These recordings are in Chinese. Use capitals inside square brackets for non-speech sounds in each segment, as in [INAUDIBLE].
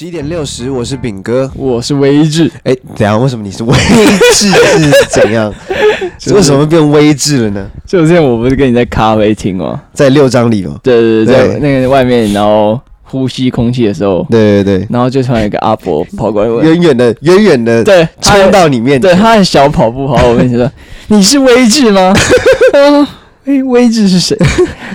到十一点六十，我是炳哥，我是威志。哎，等下，为什么你是威志是怎样？[LAUGHS] 就是、为什么变威志了呢？就之前我不是跟你在咖啡厅吗？在六张里吗？对对对，在那个外面，然后呼吸空气的时候，对对对，然后就突然有一个阿伯跑过来问，远远的，远远的，对，冲到里面，对，他很小跑步跑，我跟你说，你是威志吗？哎，威志是谁？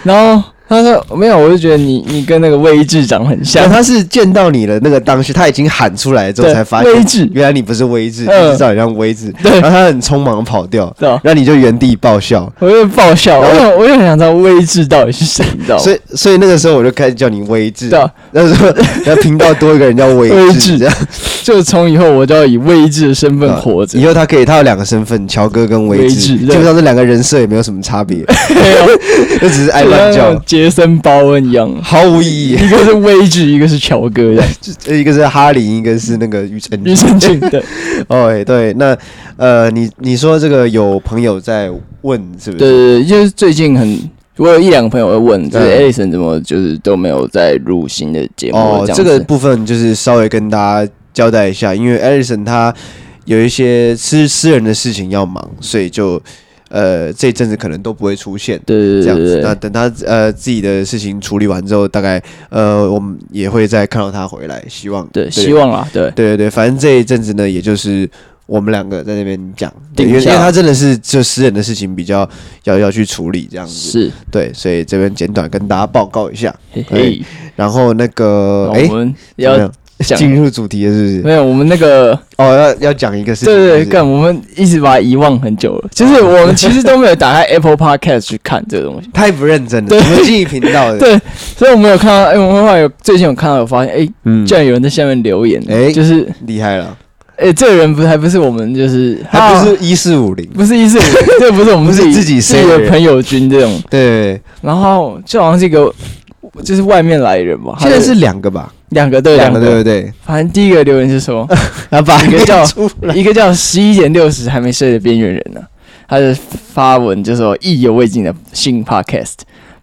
然后。他说没有，我就觉得你你跟那个威志长很像。他是见到你的那个当时，他已经喊出来之后才发现，威志原来你不是威志，你知道你像威志。[LAUGHS] 对，然后他很匆忙跑掉，对，然后你就原地爆笑，我就爆笑，我就我就很想知道威志到底是谁，你知道吗？所以所以那个时候我就开始叫你威志，对，那时候要频道多一个人叫威志，[LAUGHS] 这样，就从以后我就要以威志的身份活着。以后他可以，他有两个身份，乔哥跟威志，基本上这两个人设也没有什么差别，[LAUGHS] 就只是爱乱叫，杰森鲍恩。一样毫无意义，一个是威志，一个是乔哥，[LAUGHS] 一个是哈林，一个是那个庾澄庾澄庆。对，[LAUGHS] 哦，对，那呃，你你说这个有朋友在问，是不是？对对对，就是最近很，我有一两个朋友会问，就是 Edison 怎么就是都没有在录新的节目？哦，这个部分就是稍微跟大家交代一下，因为 Edison 他有一些私私人的事情要忙，所以就。呃，这一阵子可能都不会出现，对对对，这样子。那等他呃自己的事情处理完之后，大概呃我们也会再看到他回来，希望对，希望啊，对。对对对，反正这一阵子呢，也就是我们两个在那边讲，因为因为他真的是就私人的事情比较要要去处理这样子，是。对，所以这边简短跟大家报告一下，嘿嘿，然后那个哎，要。[LAUGHS] 进入主题了是不是？没有，我们那个哦，要要讲一个事情。对对对，干，我们一直把它遗忘很久了。就是 [LAUGHS] 我们其实都没有打开 Apple Podcast 去看这个东西，太不认真了。对，我们自己频道的。[LAUGHS] 对，所以我们有看到，哎，我们后来有最近有看到，有发现，哎，嗯，居然有人在下面留言，哎，就是厉害了。哎，这个人不是还不是我们，就是还不是一四五零，不是一四五零，这不是我们自己自己自己的朋友军这种。对，然后就好像是一个。就是外面来人嘛，现在是两个吧，两个对，两个对对对。反正第一个留言是说，然 [LAUGHS] 后把一个叫一个叫十一点六十还没睡的边缘人呢，他就发文就说意犹未尽的新 podcast。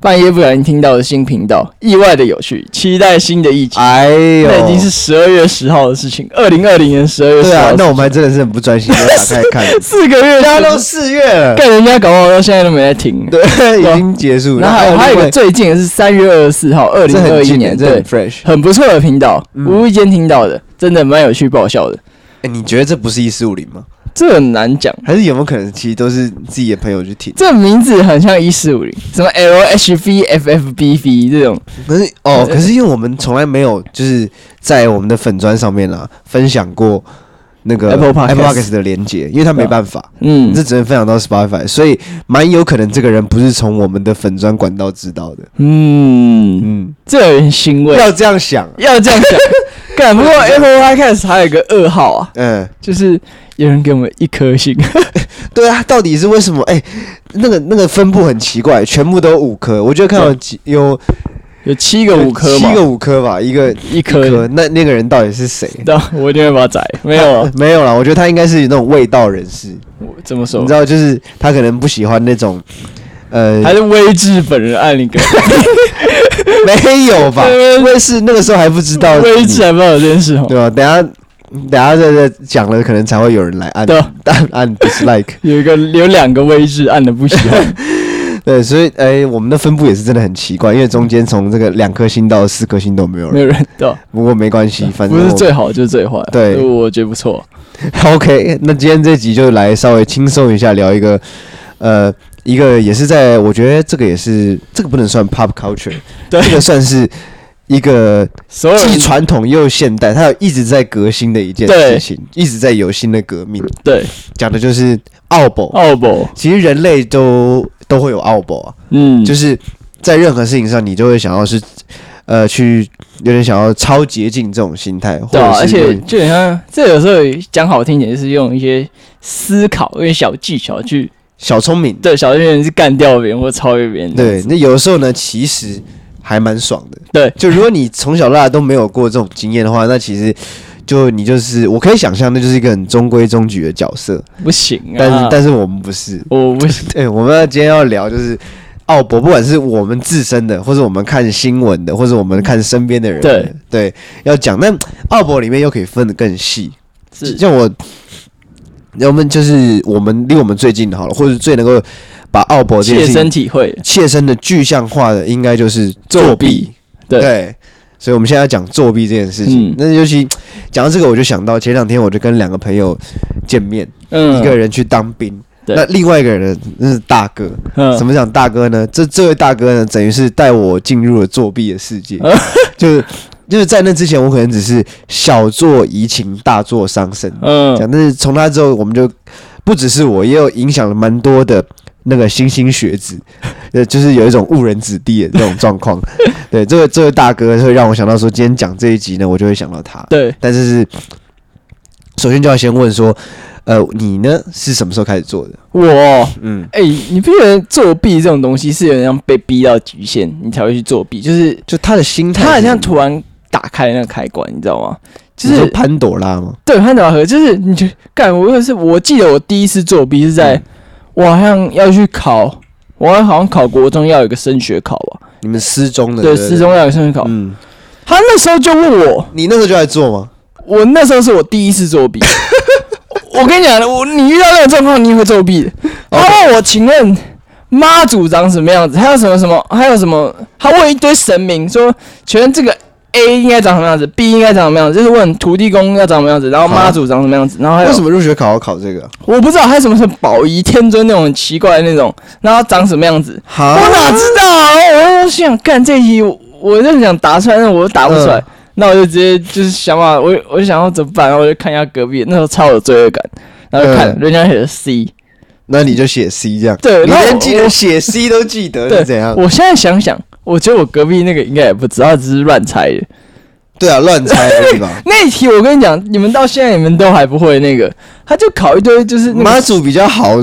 半夜不小心听到的新频道，意外的有趣，期待新的一集。哎呦，那已经是十二月十号的事情，二零二零年十二月十号。对啊，那我们还真的是很不专心，打开看。[LAUGHS] 四个月，大家都四月了，看人家搞不好到现在都没在听。[LAUGHS] 对，已经结束了。然后还有还有一个最近的是三月二十四号，二零二一年，对，很不错的频道，无意间听到的，真的蛮有趣爆笑的。哎，你觉得这不是一四五零吗？这很难讲，还是有没有可能，其实都是自己的朋友去听？这名字很像一四五零，什么 L H V F F B V 这种。可是哦，可是因为我们从来没有就是在我们的粉砖上面啦分享过那个 Apple Podcast 的连接，因为他没办法，嗯，这只能分享到 Spotify，所以蛮有可能这个人不是从我们的粉砖管道知道的。嗯嗯，这有点欣慰，要这样想，要这样想。干，不过 Apple Podcast 还有一个噩耗啊，嗯，就是。有人给我们一颗星，[LAUGHS] 对啊，到底是为什么？哎、欸，那个那个分布很奇怪，全部都五颗。我觉得看到几有有七个五颗，七个五颗吧，一个一颗。那那个人到底是谁？我一定会把他宰。[LAUGHS] 没有，没有啦。我觉得他应该是那种味道人士。我怎么说？你知道，就是他可能不喜欢那种，呃，还是威志本人按一个？[LAUGHS] 没有吧？[LAUGHS] 威志那个时候还不知道，[LAUGHS] 威志还不知道这件事，对吧？等下。等下再再讲了，可能才会有人来按对按按 dislike，有一个有两个位置按的不喜欢，对，所以哎、欸，我们的分布也是真的很奇怪，因为中间从这个两颗星到四颗星都没有人，没有人对，不过没关系，反正不是最好就是最坏，对，我觉得不错。OK，那今天这集就来稍微轻松一下，聊一个呃，一个也是在我觉得这个也是这个不能算 pop culture，[LAUGHS] 对，这个算是。一个既传统又现代，它有一直在革新的一件事情，一直在有新的革命。对，讲的就是奥博。奥博，其实人类都都会有奥博啊。嗯，就是在任何事情上，你就会想要是呃，去有点想要超捷径这种心态。对啊，而且就好像这有时候讲好听点，就是用一些思考、一些小技巧去小聪明。对，小聪明是干掉别人或超越别人。对，那有的时候呢，其实。还蛮爽的，对，就如果你从小到大都没有过这种经验的话，那其实就你就是，我可以想象，那就是一个很中规中矩的角色。不行啊，但是但是我们不是，我不是，[LAUGHS] 对，我们要今天要聊就是奥博，不管是我们自身的，或者我们看新闻的，或者我们看身边的人的，对对，要讲。那奥博里面又可以分得更细，是像我，我们就是我们离我们最近的好了，或者最能够把奥博切身体会、切身的具象化的，应该就是作弊。对，对，所以我们现在要讲作弊这件事情。嗯、那尤其讲到这个，我就想到前两天我就跟两个朋友见面，嗯，一个人去当兵，对那另外一个人呢，那是大哥。嗯，怎么讲大哥呢？这这位大哥呢，等于是带我进入了作弊的世界，嗯、[LAUGHS] 就是就是在那之前，我可能只是小作怡情，大作伤身。嗯，讲，但是从他之后，我们就不只是我，也有影响了蛮多的。那个莘莘学子，[LAUGHS] 呃，就是有一种误人子弟的这种状况。[LAUGHS] 对，这位这位大哥会让我想到说，今天讲这一集呢，我就会想到他。对，但是是首先就要先问说，呃，你呢是什么时候开始做的？我，嗯，哎、欸，你不觉得作弊这种东西是有点像被逼到极限，你才会去作弊？就是就他的心态，他好像突然打开那个开关，你知道吗？就是潘朵拉吗？对，潘朵拉盒，就是你就干，我就是我记得我第一次作弊是在。嗯我好像要去考，我好像考国中要有一个升学考吧？你们师中的对，师中要有升学考。嗯，他那时候就问我，你那时候就在做吗？我那时候是我第一次作弊。[LAUGHS] 我跟你讲，我你遇到那种状况，你也会作弊的。他问我，请问妈祖长什么样子？还有什么什么？还有什么？他问一堆神明说，请问这个。A 应该长什么样子？B 应该长什么样子？就是问土地公要长什么样子，然后妈祖长什么样子，然后还有为什么入学考要考这个？我不知道，还有什么是宝仪天尊那种很奇怪的那种，然后长什么样子？哈我哪知道啊？我就想干这题，我就想答出来，但我又答不出来，那、嗯、我就直接就是想法，我我就想要怎么办？然后我就看一下隔壁，那时候超有罪恶感，然后就看、嗯、人家写的 C，那你就写 C 这样。对，你连记得写 C 都记得是怎样？我现在想想，我觉得我隔壁那个应该也不知道，只是乱猜的。[LAUGHS] 对啊，乱猜对吧？[LAUGHS] 那一题我跟你讲，你们到现在你们都还不会那个，他就考一堆，就是妈祖比较好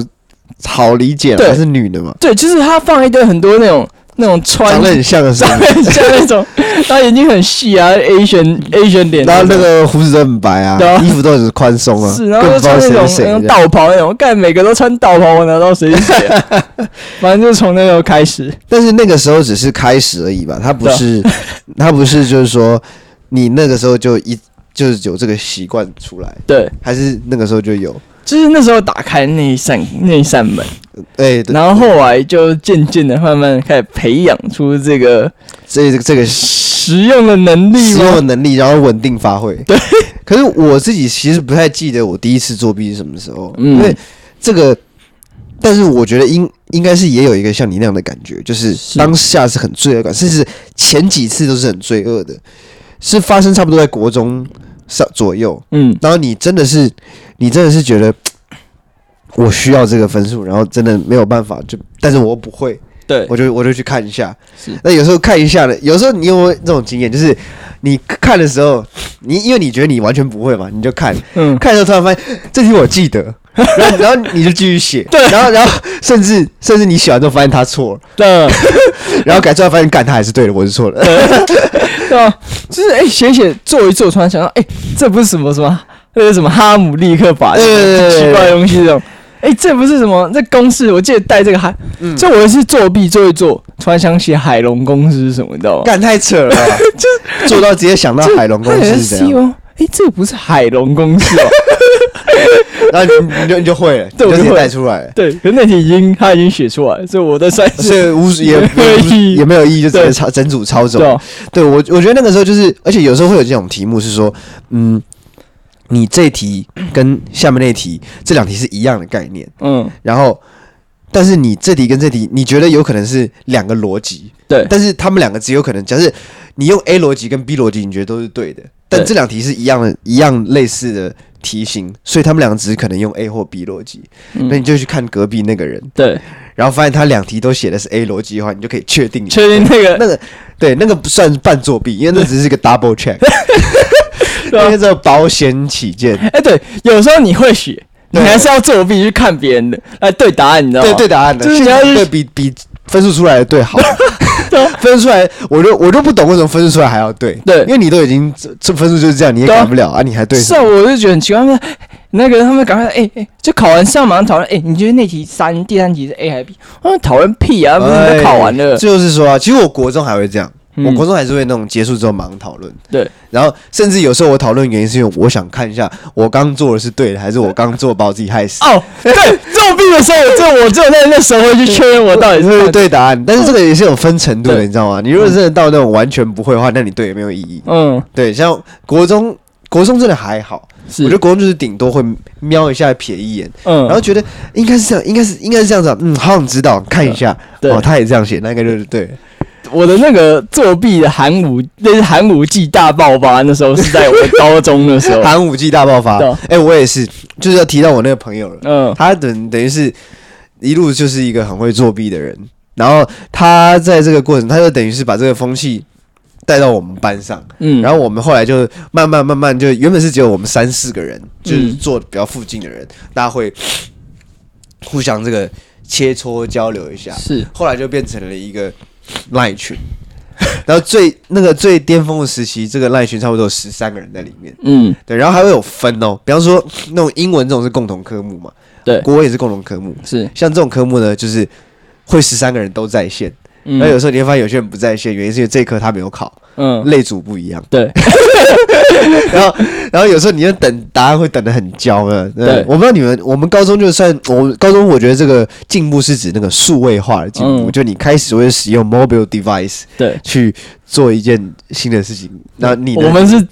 好理解，还，是女的嘛？对，就是他放一堆很多那种那种穿长得很像的，长得很像那种，[LAUGHS] 他眼睛很细啊，Asian Asian 脸，然后那个胡子都很白啊，衣服都很宽松啊，是，然后就穿那种那种道袍那种，干每个都穿道袍，我哪知道谁是谁啊？[LAUGHS] 反正就从那时候开始，但是那个时候只是开始而已吧，他不是，[LAUGHS] 他不是就是说。你那个时候就一就是有这个习惯出来，对，还是那个时候就有，就是那时候打开那一扇那一扇门，哎，然后后来就渐渐的慢慢开始培养出这个这这个实用的能力，实用的能力，然后稳定发挥。对，[LAUGHS] 可是我自己其实不太记得我第一次作弊是什么时候，嗯，因为这个，但是我觉得应应该是也有一个像你那样的感觉，就是当下是很罪恶感，甚至前几次都是很罪恶的。是发生差不多在国中上左右，嗯，然后你真的是，你真的是觉得我需要这个分数，然后真的没有办法，就但是我不会，对，我就我就去看一下，是，那有时候看一下呢，有时候你有没有这种经验，就是你看的时候，你因为你觉得你完全不会嘛，你就看，嗯，看的时候突然发现这题我记得，[LAUGHS] 然后然后你就继续写，对，然后然后甚至甚至你写完之后发现他错了，对，[LAUGHS] 然后改出来发现干他还是对的，我是错的。对。[LAUGHS] 啊，就是哎，写、欸、写做一做，突然想到，哎、欸，这不是什么什么，那个什么哈姆立克法，奇怪的东西这种，哎、欸，这不是什么这公式，我记得带这个海，嗯，这我是作弊做一做，突然想起海龙公司是什么，你知道吗？干太扯了，[LAUGHS] 就是做到直接想到海龙公司是怎样？哎、欸，这个不是海龙公司哦。然后你你就你就会了，对，我就带出来了。对，可是那题已经他已经写出来，所以我的算是无也没有意义，也没有意义，就直接抄整组抄走。对，对我我觉得那个时候就是，而且有时候会有这种题目是说，嗯，你这题跟下面那题这两题是一样的概念，嗯，然后但是你这题跟这题，你觉得有可能是两个逻辑，对，但是他们两个只有可能，假设你用 A 逻辑跟 B 逻辑，你觉得都是对的，但这两题是一样的，一样类似的。题型，所以他们两个只是可能用 A 或 B 逻辑，嗯、那你就去看隔壁那个人，对，然后发现他两题都写的是 A 逻辑的话，你就可以确定确定那个那个对那个不算半作弊，因为那只是一个 double check，[LAUGHS] [LAUGHS] 因为这保险起见。[LAUGHS] 哎、欸，对，有时候你会写，你还是要作弊去看别人的来对答案，你知道吗？对对答案的，就是你要对比比分数出来的对好。[LAUGHS] 分数出来，我就我就不懂为什么分数出来还要对？对，因为你都已经这这分数就是这样，你也改不了啊，啊，你还对？是啊，我就觉得很奇怪，那个他们赶快哎哎、就考完上马上讨论，哎、欸，你觉得那题三第三题是 A 还是 B？我说讨论屁啊，不是考完了。就是说啊，其实我国中还会这样。我国中还是会那种结束之后马上讨论，对，然后甚至有时候我讨论原因是因为我想看一下我刚做的是对的还是我刚做把我自己害死。哦，对，作弊的时候，就我只有在那时候会去确认我到底是不是对答案，[LAUGHS] 但是这个也是有分程度的，你知道吗？你如果真的到那种完全不会的话，那你对也没有意义。嗯，对，像国中，国中真的还好，我觉得国中就是顶多会瞄一下、瞥一眼，嗯，然后觉得应该是这样，应该是应该是这样子，嗯，好想知道看一下，哦，他也这样写，那应该就是对。我的那个作弊的寒武，那是寒武纪大爆发。那时候是在我高中的时候，寒武纪大爆发。哎、欸，我也是，就是要提到我那个朋友了。嗯，他等等于是一路就是一个很会作弊的人。然后他在这个过程，他就等于是把这个风气带到我们班上。嗯，然后我们后来就慢慢慢慢，就原本是只有我们三四个人，就是坐比较附近的人，嗯、大家会互相这个切磋交流一下。是，后来就变成了一个。赖群，[LAUGHS] 然后最那个最巅峰的时期，这个赖群差不多有十三个人在里面。嗯，对，然后还会有分哦，比方说那种英文这种是共同科目嘛，对，国文也是共同科目，是。像这种科目呢，就是会十三个人都在线。那、嗯、有时候你会发现有些人不在线，原因是因为这一科他没有考，嗯，类组不一样，对。[LAUGHS] 然后，然后有时候你要等答案会等得很焦的。对，我不知道你们，我们高中就算我们高中，我觉得这个进步是指那个数位化的进步，嗯、就你开始会使用 mobile device，对，去做一件新的事情。那你我们是，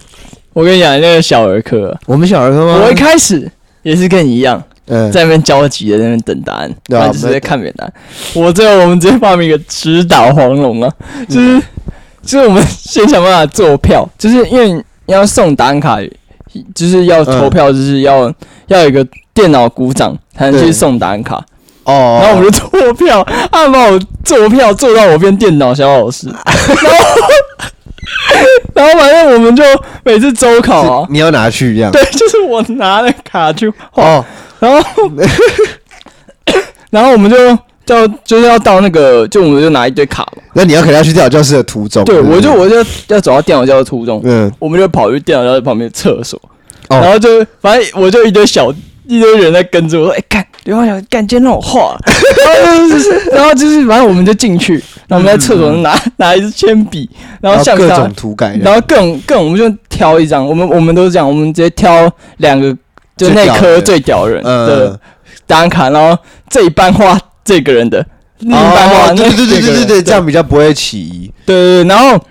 我跟你讲那个小儿科，我们小儿科吗？我一开始也是跟你一样。嗯，在那边焦急的在那边等答案，对啊，直接看别答案。我最后我们直接发明一个直捣黄龙啊，就是就是我们先想办法做票，就是因为要送答案卡，就是要投票，就是要要有一个电脑鼓掌才能去送答案卡。哦，然后我们就做票，他帮我做票做到我变电脑小老师，[LAUGHS] 然后然后反正我们就每次周考啊，你要拿去一样，对，就是我拿了卡去哦。然后，[COUGHS] 然后我们就就就是要到那个，就我们就拿一堆卡嘛。那你要肯定要去电脑教室的途中。对，我就我就要走到电脑教室途中。嗯，我们就跑去电脑教室旁边的厕所，然后就反正我就一堆小一堆人在跟着我说：“哎，干刘华强，干今天让我画。[LAUGHS] ”然后就是反正我们就进去，然后我们在厕所拿拿一支铅笔，然后像各种涂改，然后各种各种，我们就挑一张。我们我们都是这样，我们直接挑两个。就那科最屌人的答案卡，然后这一半画这个人的，另一半画那个人的，对对对对对对，这样比较不会起疑。对对对，然后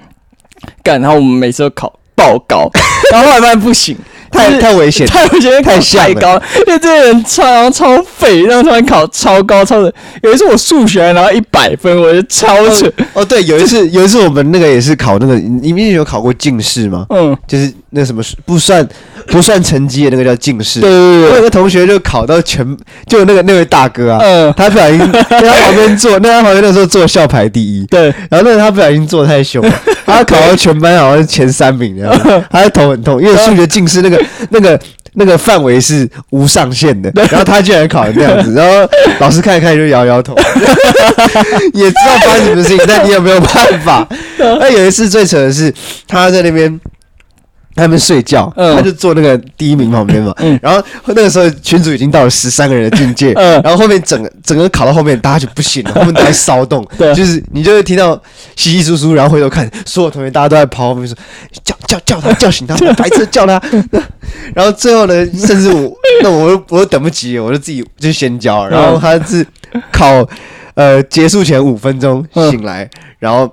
干，然后我们每次都考爆高，[LAUGHS] 然后后来发现不行。太太危险，太危险，太太高，因为这些人超超废，然后突然考超高，超的。有一次我数学拿到一百分，我就超扯。哦，对，有一次有一次我们那个也是考那个，你们有考过进士吗？嗯，就是那什么不算不算成绩的那个叫近视。对对对。我有个同学就考到全，就那个那位大哥啊，嗯，他不小心 [LAUGHS] 在他旁边坐，那他旁边那时候坐校排第一。对。然后那个他不小心坐太凶，[LAUGHS] 他考到全班好像是前三名这样，他的头很痛，因为数学近视那个。那个那个范围是无上限的，然后他居然考成这样子，然后老师看一看就摇摇头，[LAUGHS] 也知道发生什么事情，但你有没有办法？那有一次最扯的是他在那边。他们睡觉，他就坐那个第一名旁边嘛。然后那个时候群主已经到了十三个人的境界，然后后面整个整个考到后面，大家就不行了，[LAUGHS] 后面都在骚动，[LAUGHS] 就是你就会听到稀稀疏疏，然后回头看，所有同学大家都在跑后面说叫叫叫他叫醒他，白痴叫他。[LAUGHS] 然后最后呢，甚至我那我我都等不及，我就自己就先交。然后他是考呃结束前五分钟醒来，然后。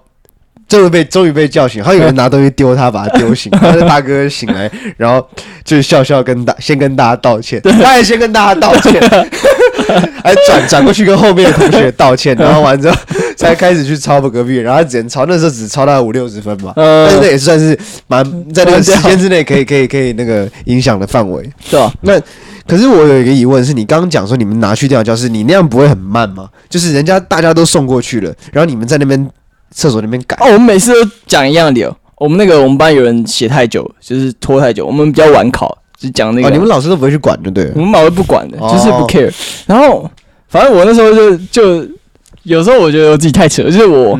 终于被终于被叫醒，还有人拿东西丢他，把他丢醒。他的 [LAUGHS] 大哥醒来，然后就笑笑跟大先跟大家道歉，[LAUGHS] 他也先跟大家道歉，还转转过去跟后面的同学道歉，然后完之后才开始去抄隔壁，然后他只能抄，那时候只抄到五六十分吧，但是那也算是蛮在那个时间之内可以可以可以那个影响的范围，对吧？那可是我有一个疑问是，你刚刚讲说你们拿去电脑教室，你那样不会很慢吗？就是人家大家都送过去了，然后你们在那边。厕所里面改哦，我们每次都讲一样的理由。我们那个我们班有人写太久，就是拖太久。我们比较晚考，就讲那个。你们老师都不会去管，对不对？我们老师不管的，就是不 care。然后，反正我那时候就就有时候我觉得我自己太扯，就是我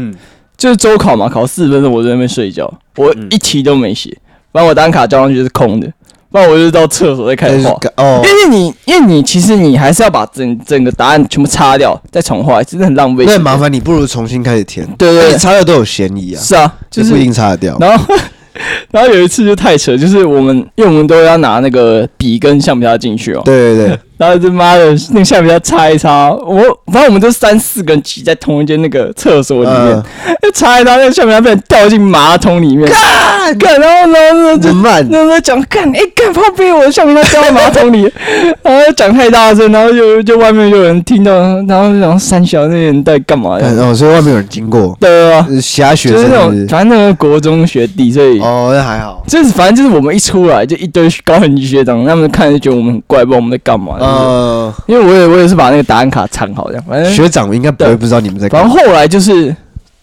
就是周考嘛，考四分钟我在那边睡觉，我一题都没写，反正我单卡交上去就是空的。不然我就到厕所再开始画。哦，因为你因为你其实你还是要把整整个答案全部擦掉，再重画，真的很浪费。那麻烦你不如重新开始填。对对，对，擦掉都有嫌疑啊。是啊，就是不一定擦得掉。然后。[LAUGHS] 然后有一次就太扯，就是我们因为我们都要拿那个笔跟橡皮擦进去哦。对对对。然后他妈的，那个橡皮擦擦一擦，我反正我们都三四个人挤在同一间那个厕所里面，就擦一擦，那个橡皮擦被人掉进马桶里面。干干，然后然后就慢，然后讲干，哎干，怕被我的橡皮擦掉到马桶里，[LAUGHS] 然后讲太大声，然后就就外面就有人听到，然后然后三小那些人在干嘛？然后所以外面有人经过。对啊，瞎学就是那种，反正那个国中学弟，所以哦，那还好。就是反正就是我们一出来就一堆高年级学长，他们看就觉得我们很怪，不知道我们在干嘛。嗯，因为我也我也是把那个答案卡藏好这样，反正学长应该不会不知道你们在。然后后来就是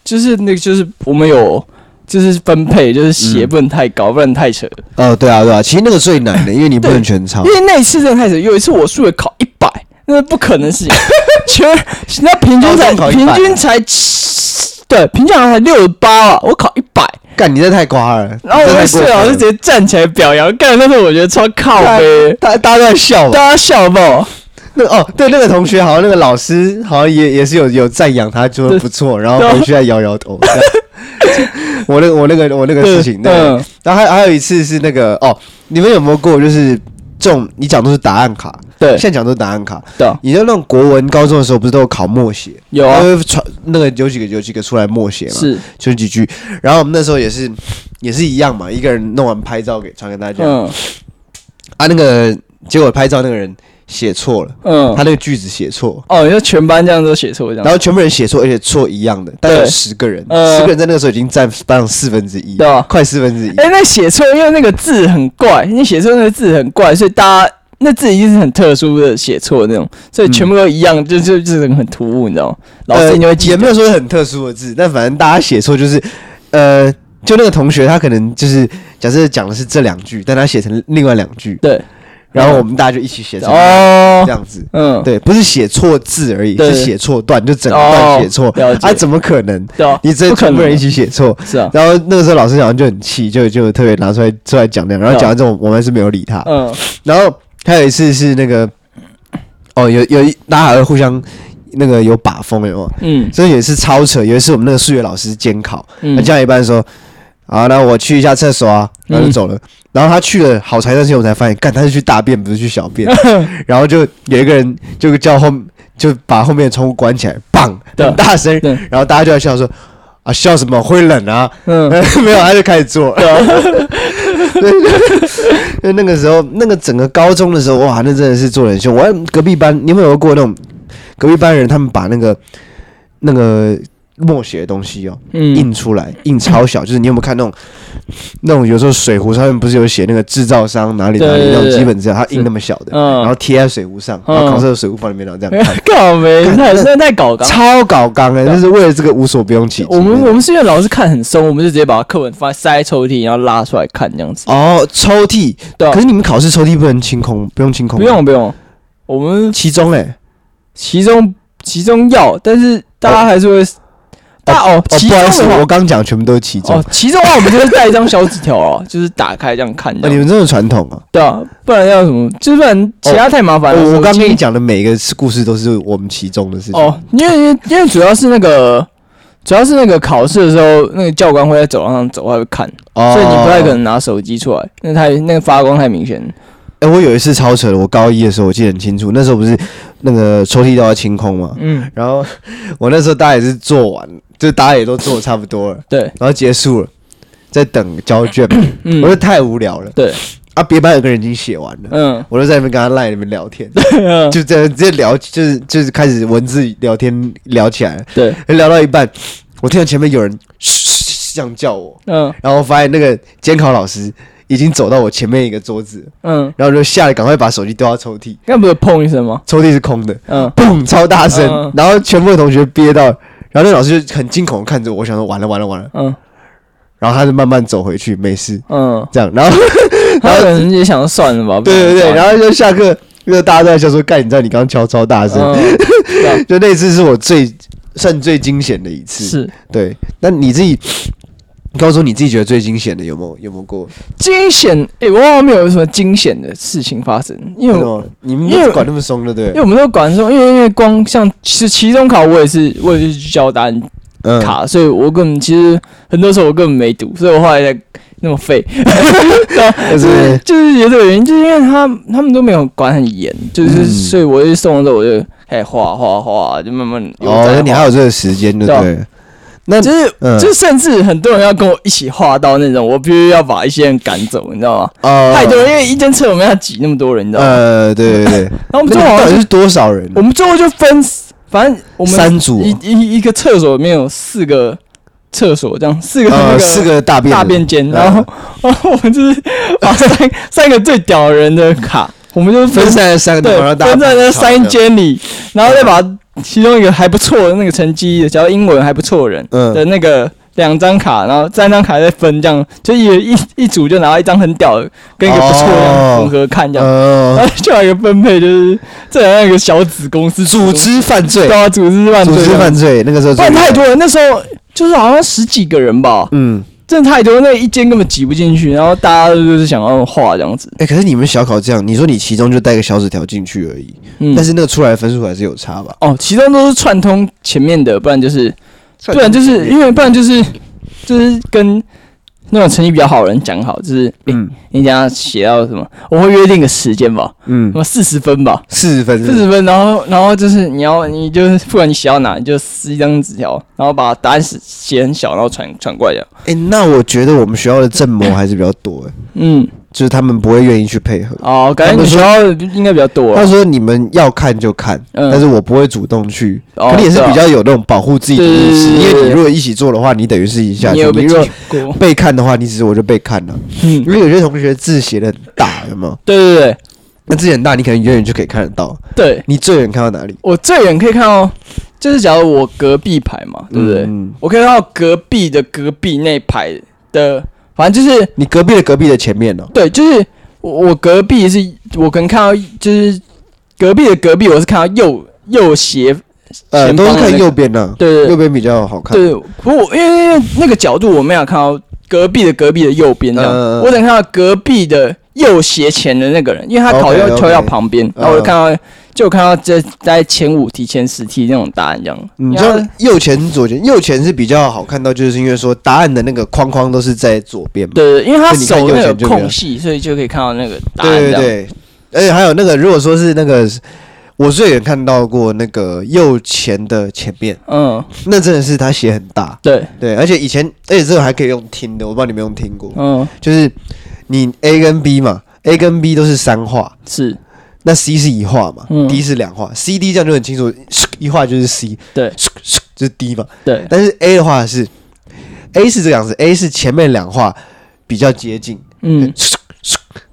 就是那个就是我们有就是分配，就是鞋不能太高，不能太扯。哦，对啊对啊，其实那个最难的，因为你不能全抄。因为那一次真的太扯，有一次我数学考一百，那是不可能事情，[LAUGHS] 全那平均才平均才七，对，平均好像才六十八啊，我考一百。干，你这太瓜了！然后我们室友就直接站起来表扬，干，那时候我觉得超靠背，大大家都在笑，大家笑不？那哦，对，那个同学好像那个老师好像也也是有有赞扬他，觉得不错，然后回去再摇摇头。[LAUGHS] 我那个我那个我那个事情，对。然后还还有一次是那个哦，你们有没有过就是？中你讲都是答案卡，对，现在讲都是答案卡。对，你在那种国文高中的时候，不是都有考默写？有啊，传那个有几个有几个出来默写嘛？是，就几句。然后我们那时候也是也是一样嘛，一个人弄完拍照给传给大家。嗯。啊，那个结果拍照那个人写错了，嗯，他那个句子写错。哦，你说全班这样都写错这样。然后全部人写错，而且错一样的，大概有十个人，十个人在那个时候已经占班上四分之一，对吧？快四分之一。哎，那写错，因为那个字很怪，你写错那个字很怪，所以大家。那字一定是很特殊的写错那种，所以全部都一样，就就就是很突兀，你知道吗？老师你会记，也没有说很特殊的字，但反正大家写错就是，呃，就那个同学他可能就是假设讲的是这两句，但他写成另外两句，对，然后我们大家就一起写成哦。这样子，嗯，对，不是写错字而已，是写错段，就整段写错，啊，怎么可能？你这全部人一起写错，是啊。然后那个时候老师好像就很气，就就特别拿出来出来讲那样，然后讲完之后我们还是没有理他，嗯，然后。还有一次是那个，哦，有有一大家还会互相那个有把风，有没有？嗯，所以有一次超扯，有一次我们那个数学老师监考，嗯、他讲一半说，啊，那我去一下厕所啊，然后就走了。嗯、然后他去了好长一段时间，我才发现，干他是去大便，不是去小便。[LAUGHS] 然后就有一个人就叫后就把后面的窗户关起来，砰，很大声，然后大家就在笑说，啊，笑什么？会冷啊？嗯，[LAUGHS] 没有，他就开始做。[LAUGHS] 对，[LAUGHS] 因为那个时候，那个整个高中的时候，哇，那真的是做得很凶。我隔壁班，你有没有过那种隔壁班人？他们把那个那个。默写的东西哦，印出来印超小，就是你有没有看那种那种有时候水壶上面不是有写那个制造商哪里哪里那种基本资料，它印那么小的，然后贴在水壶上，然后考试的水壶放里面，然后这样看，[LAUGHS] 搞没？太真的太搞刚，超搞刚哎！就是为了这个无所不用其极。我们我们是因为老师看很松，我们就直接把课本放塞抽屉，然后拉出来看这样子。哦，抽屉对，可是你们考试抽屉不能清空，不用清空，不用不用。我们其中哎，其中其中要，但是大家还是会。大哦，不好意思，我刚讲全部都是其中。其中的话，我们就是带一张小纸条哦，就是打开这样看。你们这么传统啊？对啊，不然要什么？就是不然其他太麻烦了。我刚跟你讲的每一个故事都是我们其中的事情。哦，因为因为因为主要是那个，主要是那个考试的时候，那个教官会在走廊上走，他会看，所以你不太可能拿手机出来，那太那个发光太明显。哎，我有一次超扯的，我高一的时候我记得很清楚，那时候不是那个抽屉都要清空嘛，嗯，然后我那时候大概也是做完。就大家也都做的差不多了，对，然后结束了，在等交卷，嗯，我就太无聊了，对，啊，别班有个人已经写完了，嗯，我就在那边跟他赖那边聊天，对，[LAUGHS] 就这样直接聊，就是就是开始文字聊天聊起来了，对，聊到一半，我听到前面有人嘘这样叫我，嗯，然后我发现那个监考老师已经走到我前面一个桌子，嗯，然后就吓得赶快把手机丢到抽屉，刚不是砰一声吗？抽屉是空的，嗯，砰，超大声，然后全部的同学憋到。然后那老师就很惊恐的看着我，我想说完了完了完了，嗯，然后他就慢慢走回去，没事，嗯，这样，然后他可能也想说算了吧，对对对，然后就下课，因为大家都在笑说，干，你知道你刚刚敲超大声，[LAUGHS] 就那次是我最算最惊险的一次，是，对，那你自己你告诉我你自己觉得最惊险的有没有有没有过？惊险？哎、欸，我好像没有什么惊险的事情发生，因为我你们没有管那么松的，对？因为我们都管松，因为因为光像其实期中考我也是我也是去交答案卡，嗯、所以我根本其实很多时候我根本没读，所以我后来才那么废。[LAUGHS] 就是就是有这个原因，就是因为他他们都没有管很严，就是、嗯、所以我一送的时候我就开始画画画，就慢慢哦，那你还有这个时间对不对？那就是，嗯、就甚至很多人要跟我一起画到那种，我必须要把一些人赶走，你知道吗？呃，太多人，因为一间厕所没要挤那么多人，你知道吗？呃，对对对。然后 [LAUGHS] 我们最后好像是多少人？我们最后就分，反正我们三组，一一一个厕所里面有四个厕所，这样四个那个四个大便大便间，然后 [LAUGHS] 然后我们就是把三三个最屌人的卡，我们就分散在三个分在那三间里，然后再把。其中一个还不错的那个成绩，只要英文还不错的人的那个两张卡，然后三张卡再分，这样就一一一组就拿到一张很屌的，跟一个不错的混合看这样，然后就有一个分配，就是这样一个小子公司组织。犯罪，对啊，组织犯罪，组织犯罪，那个时候犯太多了，那时候就是好像十几个人吧，嗯。真的太多，那一间根本挤不进去，然后大家就是想要画这样子。哎、欸，可是你们小考这样，你说你其中就带个小纸条进去而已，嗯，但是那个出来的分数还是有差吧？哦，其中都是串通前面的，不然就是，不然就是因为不然就是就是跟。那种成绩比较好的人讲好，就是嗯，你等下写到什么，我会约定个时间吧，嗯，什么四十分吧，四十分，四十分，然后然后就是你要，你就是不管你写到哪，你就撕一张纸条，然后把答案写写很小，然后传传过来的。哎，那我觉得我们学校的正模还是比较多，哎，嗯。就是他们不会愿意去配合哦，感觉你学校应该比较多。他说你们要看就看，但是我不会主动去。可能也是比较有那种保护自己的意识，因为你如果一起做的话，你等于是一下。你如果被看的话，你只是我就被看了。嗯，因为有些同学字写的很大，有没有？对对对，那字很大，你可能远远就可以看得到。对，你最远看到哪里？我最远可以看到，就是假如我隔壁排嘛，对不对？我可以看到隔壁的隔壁那排的，反正就是你隔壁的隔壁的前面哦。对，就是。我我隔壁是，我可能看到就是隔壁的隔壁，我是看到右右斜，呃，都是看右边的，对对，右边比较好看。对，不过因为因为那个角度我没有看到隔壁的隔壁的右边这样，我只能看到隔壁的右斜前的那个人，因为他考要抽到旁边，然后我就看到就看到这在前五题前十题那种答案这样。你知道右前左前，右前是比较好看到，就是因为说答案的那个框框都是在左边嘛。对，因为他手那个空隙，所以就可以看到那个答案。对对对，而且还有那个，如果说是那个，我最远看到过那个右前的前面，嗯，那真的是他写很大。对对，而且以前，而且这个还可以用听的，我不知道你没有听过。嗯，就是你 A 跟 B 嘛，A 跟 B 都是三画，是。那 C 是一画嘛，嗯，D 是两画，C D 这样就很清楚，一画就是 C，对，就是 D 嘛，对。但是 A 的话是 A 是这样子，A 是前面两画比较接近，嗯，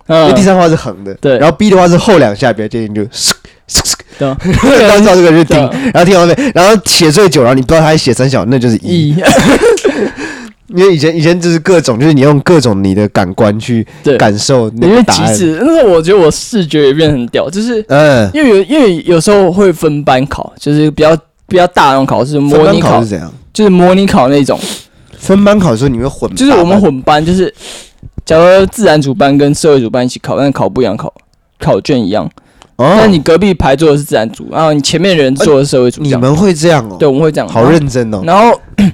因为第三画是横的，对。然后 B 的话是后两下比较接近，就，对。[LAUGHS] 刚照这个就听，然后听完没？然后写最久，然后你不知道他写三小，那就是 E。因为以前以前就是各种，就是你用各种你的感官去感受那个答案。因为其实，那我觉得我视觉也变很屌，就是嗯，因为有因为有时候会分班考，就是比较比较大那种考试，模拟考是怎样？就是模拟考那种。分班考的时候你会混？就是我们混班，就是假如自然组班跟社会组班一起考，但考不一样，考考卷一样。哦。那你隔壁排坐的是自然组，然后你前面的人坐的是社会组。你们会这样哦？对，我们会这样。好认真哦。然后。[COUGHS]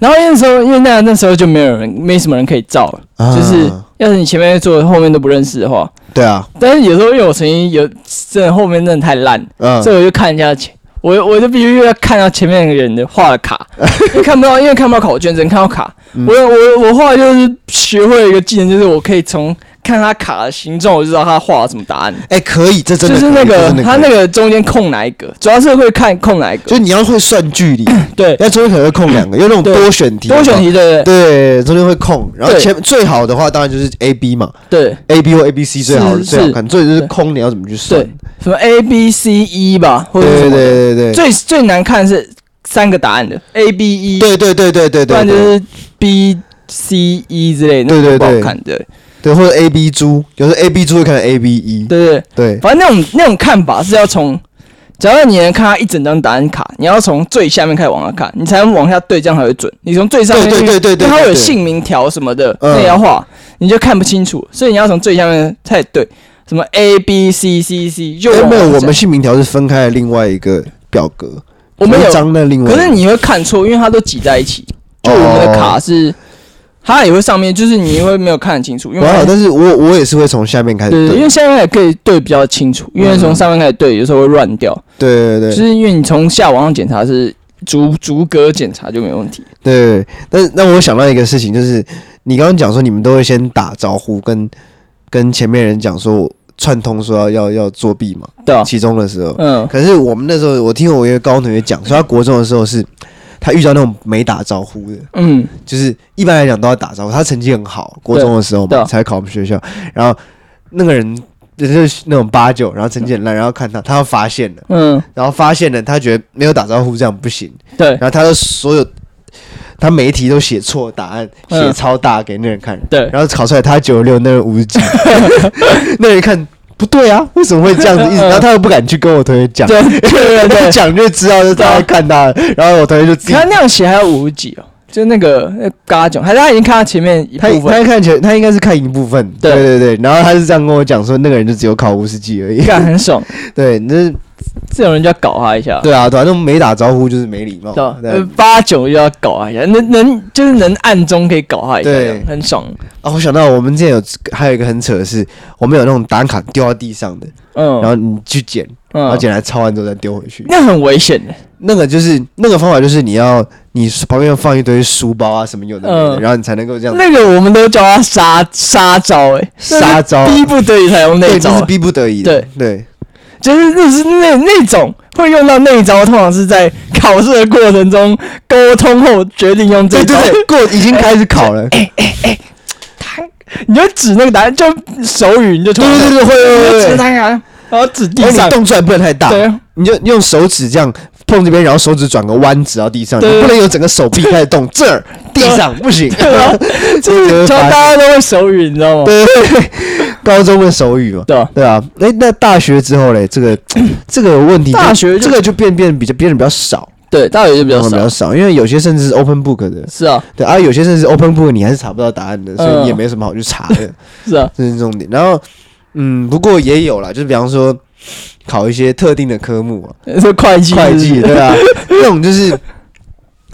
然后那时候，因为那那时候就没有人，没什么人可以照了。啊、就是要是你前面坐，后面都不认识的话，对啊。但是有时候因为我曾经有，真的后面真的太烂，嗯、所以我就看人家前，我我就必须要看到前面那个人的画的卡，[LAUGHS] 因为看不到，因为看不到考卷，只能看到卡。嗯、我我我后来就是学会了一个技能，就是我可以从。看他卡的形状，我就知道他画了什么答案。哎，可以，这真的就是那个他那个中间空哪一个，主要是会看空哪一个。就你要会算距离，对，那中间可能会空两个，因为那种多选题。多选题对对，中间会空，然后前最好的话当然就是 A B 嘛，对，A B 或 A B C 最好最好看，最就是空，你要怎么去算？什么 A B C E 吧，或者什么？对对对对，最最难看是三个答案的 A B E，对对对对对对，不然就是 B C E 之类的，对对对，不好看对。对，或者 A B 猪，有时候 A B 猪会看 A B 一对对对，反正那种那种看法是要从，假如你能看他一整张答案卡，你要从最下面开始往下看，你才能往下对，这样才会准。你从最上面，对对对对它会有姓名条什么的，那也要画，你就看不清楚。所以你要从最下面才对，什么 A B C C C，就没有，我们姓名条是分开的另外一个表格，我们有张的另外，可是你会看错，因为它都挤在一起。就我们的卡是。它也会上面，就是你会没有看得清楚。因为好，但是我我也是会从下面开始对，对，因为下面也可以对比较清楚，因为从上面开始对，有时候会乱掉。对对对，就是因为你从下往上检查是逐逐格检查就没问题。对，对，对，但是那我想到一个事情，就是你刚刚讲说你们都会先打招呼，跟跟前面人讲说串通说要要要作弊嘛？对啊，期中的时候，嗯，可是我们那时候，我听我一个高中同学讲，说他国中的时候是。他遇到那种没打招呼的，嗯，就是一般来讲都要打招呼。他成绩很好，国中的时候嘛，才考我们学校。然后那个人就是那种八九，然后成绩很烂，然后看他，他要发现了，嗯，然后发现了，他觉得没有打招呼这样不行，对。然后他的所有，他每一题都写错答案，写超大给那人看，对。然后考出来他九十六，那人五十几，[LAUGHS] 那人看。不对啊，为什么会这样子？[LAUGHS] 一直，然后他又不敢去跟我同学讲，对，[LAUGHS] 讲就知道是他在看他，然后我同学就自己。他那样写还有五十几哦，就那个那嘎囧，还是他已经看到前面一部分，他看前，他应该是看一部分，对对对，然后他是这样跟我讲说，那个人就只有考五十几而已，看很爽，[LAUGHS] 对，那。这种人就要搞他一下，对啊，对啊，那种没打招呼就是没礼貌，对，八九就要搞他一下，能能就是能暗中可以搞他一下，对，很爽。啊！我想到我们之前有还有一个很扯的是，我们有那种打卡丢到地上的，嗯，然后你去捡，然后捡来抄完之后再丢回去，那很危险。的。那个就是那个方法，就是你要你旁边要放一堆书包啊什么有的没的，然后你才能够这样。那个我们都叫他杀杀招，哎，杀招，逼不得已才用那招，是逼不得已，对。对。就是那是那那种会用到那一招，通常是在考试的过程中沟通后决定用这招。对对对，过已经开始考了。哎哎哎，他，你就指那个答案，就手语，你就对对对，会会会。指他呀，然后指地上，动作还不能太大。对，你就用手指这样碰这边，然后手指转个弯，指到地上，不能有整个手臂开始动。这儿地上不行。对啊，[LAUGHS] 就是大家都会手语，你知道吗？对。高中的手语嘛，对啊，对啊，哎，那大学之后嘞，这个 [COUGHS] 这个问题，大学这个就变变比较变得比较少，对，大学就比较少，比较少，因为有些甚至是 open book 的，是啊，对啊，有些甚至是 open book，你还是查不到答案的，所以你也没什么好去查的，[LAUGHS] 是啊，这是重点。然后，嗯，不过也有啦，就是比方说考一些特定的科目啊，[LAUGHS] 是会计，会计，对啊，那种就是。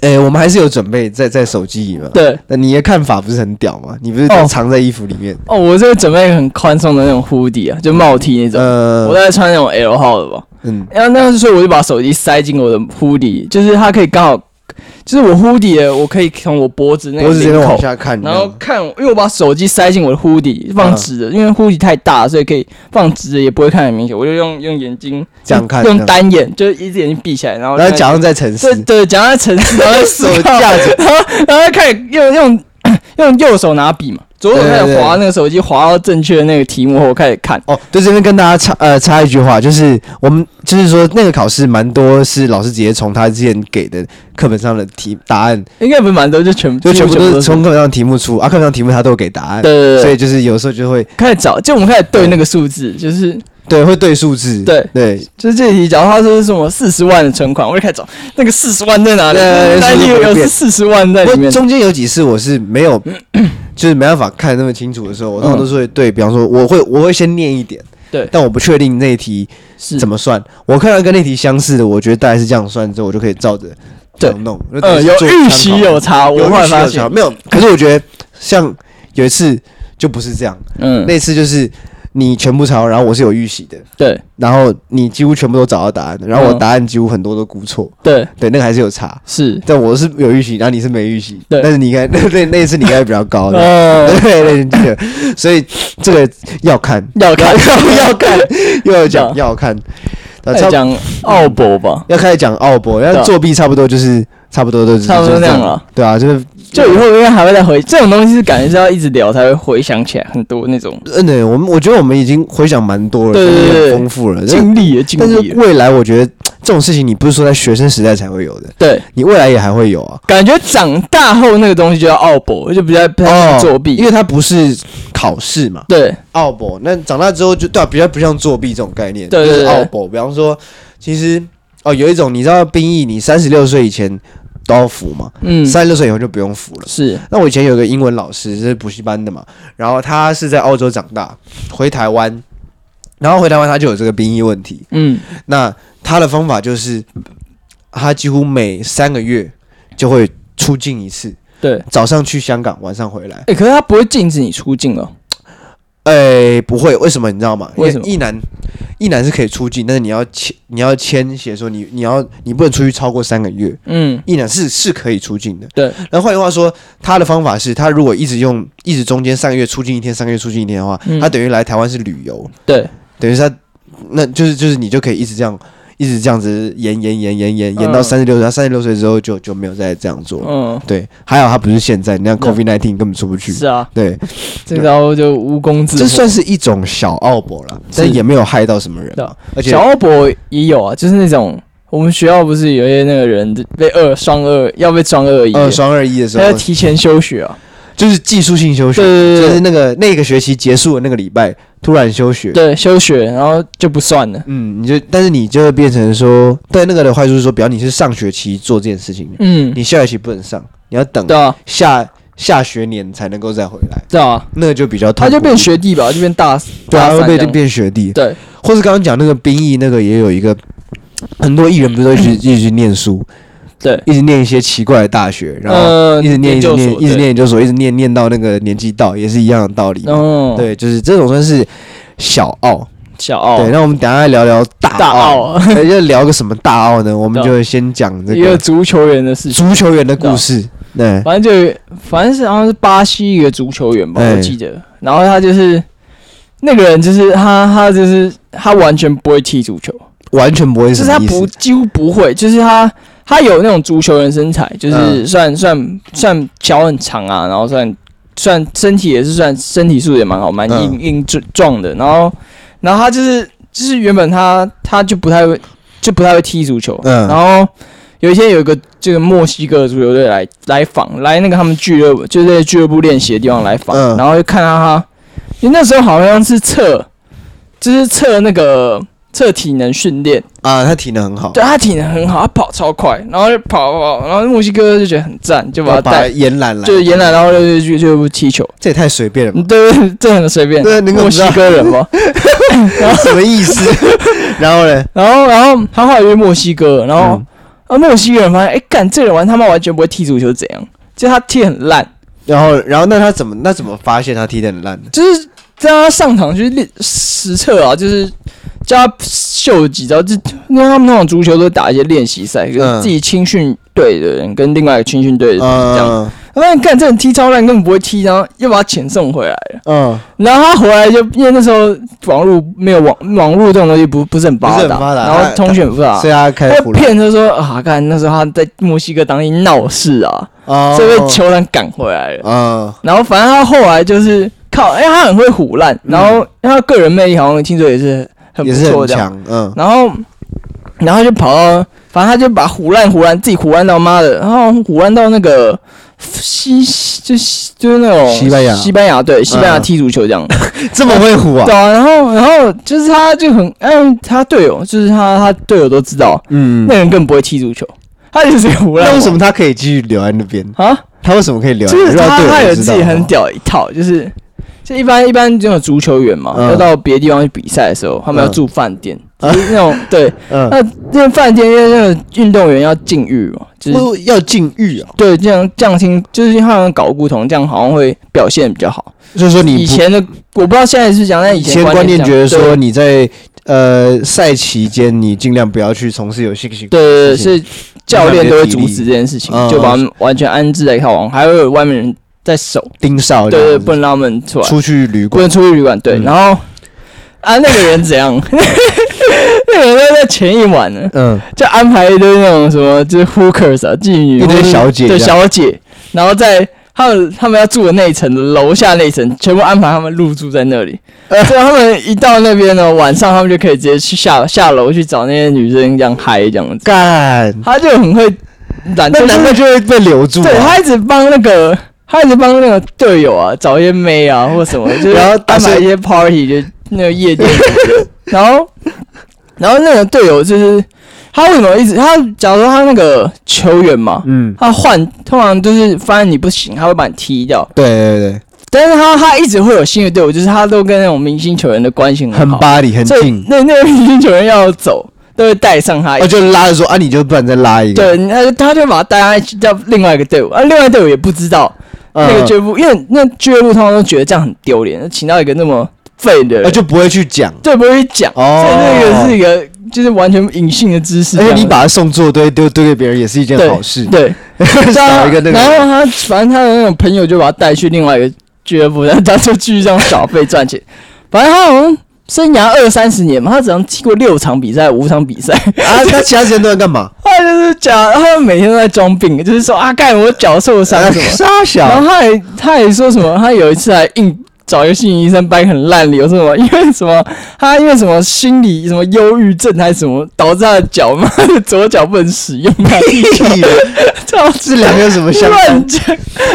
哎、欸，我们还是有准备在在手机里嘛？对，那你的看法不是很屌吗？你不是藏在衣服里面？哦，哦，我这个准备很宽松的那种 hoodie 啊，就帽 T 那种。呃，我在穿那种 L 号的吧。嗯，然后那个时候我就把手机塞进我的 hoodie，就是它可以刚好。就是我 hoodie，我可以从我脖子那个领口往下看，然后看，因为我把手机塞进我的 hoodie 放直的，因为 hoodie 太大，所以可以放直的，也不会看很明显。我就用用眼睛这样看，用单眼，就一只眼睛闭起来，然后然后假装在沉思，对对，假装在沉思，然后手架着，然后然后开始用用用右手拿笔嘛。左手开始划那个手机，划到正确的那个题目后，我开始看。哦，对，这边跟大家插呃插一句话，就是我们就是说那个考试蛮多是老师直接从他之前给的课本上的题答案，应该不是蛮多，就全就全部都是从课本上题目出啊，课本上题目他都有给答案。对对对，所以就是有时候就会开始找，就我们开始对那个数字，就是对会对数字，对对，就是这题，假如他说是什么四十万的存款，我就开始找那个四十万在哪里，哪里有四十万在里面。中间有几次我是没有。[CLEARS THROAT] 就是没办法看那么清楚的时候，我通常都是会对，比方说我会我会先念一点，对，但我不确定那一题是怎么算。我看到跟那题相似的，我觉得大概是这样算之后，我就可以照着这样弄。呃，有预习有差，我后来发现没有。可是我觉得像有一次就不是这样，嗯，那次就是。你全部抄，然后我是有预习的，对，然后你几乎全部都找到答案的，然后我答案几乎很多都估错，对，对，那个还是有差，是，但我是有预习，然后你是没预习，对，但是你看 [LAUGHS] 那那那次你应该比较高的，[LAUGHS] [LAUGHS] 哦，对对对，所以这个要看，要看，要看，又要讲要看，讲奥博吧，要开始讲奥博，要作弊差不多就是差不多都是差不多那样了，对啊，就是。就以后应该还会再回这种东西，是感觉是要一直聊才会回想起来很多那种。嗯，对，我们我觉得我们已经回想蛮多了，对对对，丰富了，经历也，经历。但是未来我觉得这种事情你不是说在学生时代才会有的，对，你未来也还会有啊。感觉长大后那个东西就叫奥博，就比较不像作弊，因为它不是考试嘛。对，奥博，那长大之后就对啊，比较不像作弊这种概念。对对对，奥博，比方说，其实哦，有一种你知道兵役，你三十六岁以前都要服嘛，嗯，三十六岁以后就不用服了。是。那我以前有个英文老师是补习班的嘛，然后他是在澳洲长大，回台湾。然后回台湾，他就有这个兵役问题。嗯，那他的方法就是，他几乎每三个月就会出境一次。对，早上去香港，晚上回来。哎，可是他不会禁止你出境哦。哎，不会，为什么？你知道吗？为什么？一男，一男是可以出境，但是你要签，你要签写说你你要你不能出去超过三个月。嗯，一男是是可以出境的。对。那换句话说，他的方法是他如果一直用一直中间三个月出境一天，三个月出境一天的话，他等于来台湾是旅游。对。等于他，那就是就是你就可以一直这样，一直这样子延延延延延延到三十六岁，他三十六岁之后就就没有再这样做。嗯，对，还好他不是现在，你像 COVID nineteen 根本出不去。是啊，对，这招就无功自。这算是一种小奥博了，但也没有害到什么人。而且小奥博也有啊，就是那种我们学校不是有些那个人被二双二要被双二一，二双二一的时候，他要提前休学啊。就是技术性休学，就是那个那个学期结束的那个礼拜突然休学，对，休学，然后就不算了。嗯，你就但是你就会变成说，对那个的坏处是说，比方你是上学期做这件事情，嗯，你下学期不能上，你要等下下学年才能够再回来，对啊，那个就比较他就变学弟吧，就变大，对啊，会被就变学弟，对，或是刚刚讲那个兵役，那个也有一个很多艺人不是都一直一直去念书。对，一直念一些奇怪的大学，然后一直念一直念一直念研究所，一直念念到那个年纪到，也是一样的道理。哦，对，就是这种算是小奥，小奥。对，那我们等下来聊聊大奥，要 [LAUGHS] 聊个什么大奥呢？[LAUGHS] 我们就先讲这个一个足球员的事情，足球员的故事。对，反正就反正是好像是巴西一个足球员吧，我记得。然后他就是那个人，就是他，他就是他完全不会踢足球，完全不会，就是他不几乎不会，就是他。他有那种足球人身材，就是算、嗯、算算脚很长啊，然后算算身体也是算身体素质也蛮好，蛮硬硬壮的。然后然后他就是就是原本他他就不太会就不太会踢足球。嗯。然后有一天有一个这个墨西哥足球队来来访，来那个他们俱乐部就在俱乐部练习的地方来访，嗯、然后就看到他，因为那时候好像是测，就是测那个。测体能训练啊，他体能很好，对他体能很好，他跑超快，然后就跑跑，然后墨西哥就觉得很赞，就把他带延揽来，就是延揽，然后就就就踢球，这也太随便了，对，这很随便，对，墨西哥人吗？然 [LAUGHS] 后什么意思？[LAUGHS] 然后呢？然后然后他后来约墨西哥，然后啊墨西哥人发现，哎，干这个人玩他妈完全不会踢足球，怎样？就他踢很烂，然后然后那他怎么那怎么发现他踢得很烂呢？就是在他上场去练实测啊，就是。叫他秀几招，就因为他们那种足球都打一些练习赛，跟自己青训队的人跟另外一个青训队的人这样。他发现干这人踢超烂，根本不会踢，然后又把他遣送回来了。嗯，然后他回来就因为那时候网络没有网网络这种东西不不是很发达，然后通讯不发达，所以他骗他说啊，看那时候他在墨西哥当地闹事啊，所以被球员赶回来了。嗯，然后反正他后来就是靠，哎，他很会唬烂，然后因为他个人魅力好像听说也是。很不错，这样，嗯，然后，然后就跑到，反正他就把胡乱胡乱，自己胡乱到妈的，然后胡乱到那个西，就是就是那种西班牙，西班牙对，西班牙踢足球这样，[LAUGHS] 这么会胡啊？对啊，然后，然后就是他就很，哎，他队友就是他，他队友都知道，嗯，那人根本不会踢足球，他就是胡烂。那为什么他可以继续留在那边啊？他为什么可以留？就是他，他有自己很屌一套，就是。就一般一般这种足球员嘛，要到别的地方去比赛的时候，他们要住饭店，[LAUGHS] 就是那种对，那那饭店因为那个运动员要禁欲嘛，就是要禁欲啊。对，这样降轻，就是好像搞不同，这样好像会表现比较好。就是说你以前的，我不知道现在是讲，但以前观念觉得说你在呃赛期间，你尽量不要去从事有性行为。对对对，是教练都会阻止这件事情，就把他们完全安置在一套房，还会有外面人。在守盯梢，对对，不能让他们出来。出去旅馆，不能出去旅馆。对，然后啊，那个人怎样？[LAUGHS] 那个人在前一晚呢，嗯，就安排一堆那种什么，就是 hookers 啊，妓女，一堆小姐，对小姐，然后在他们他们要住的那一层楼下那一层，全部安排他们入住在那里。呃，所以他们一到那边呢，晚上他们就可以直接去下下楼去找那些女生这样嗨这样子。干，他就很会，那男的就会被留住。对，他一直帮那个，他一直帮那个队友啊找一些妹啊或什么，[LAUGHS] 就是然后安排一些 party 就那个夜店，[LAUGHS] 然后然后那个队友就是。他为什么一直他？假如说他那个球员嘛，嗯，他换通常就是发现你不行，他会把你踢掉。对对对。但是他他一直会有新的队伍，就是他都跟那种明星球员的关系很好，很巴黎很近。那那个明星球员要走，都会带上他。我就拉着说啊，你就不然再拉一个。对，他就他就把他带上叫另外一个队伍，啊，另外队伍也不知道那个俱乐部，因为那俱乐部通常都觉得这样很丢脸，请到一个那么废的人，就不会去讲，对，不会去讲。哦，所以那个是一个。就是完全隐性的知识，而且你把他送做堆丢丢给别人也是一件好事。对，[LAUGHS] 少一个那个。然后他反正他的那种朋友就把他带去另外一个俱乐部，然后他就继续这样小费赚钱。反正他好像生涯二三十年嘛，他只能踢过六场比赛，五场比赛啊。[LAUGHS] 他其他时间都在干嘛？[LAUGHS] 他就是讲，他每天都在装病，就是说啊，干我脚受伤什么 [LAUGHS] 傻小。然后他也他也说什么，他有一次还硬。找一个心理医生掰很烂理由，什么？因为什么？他因为什么心理什么忧郁症还是什么，导致他的脚嘛，[LAUGHS] 左脚不能使用。他 [LAUGHS] 这两个什么相关？乱讲！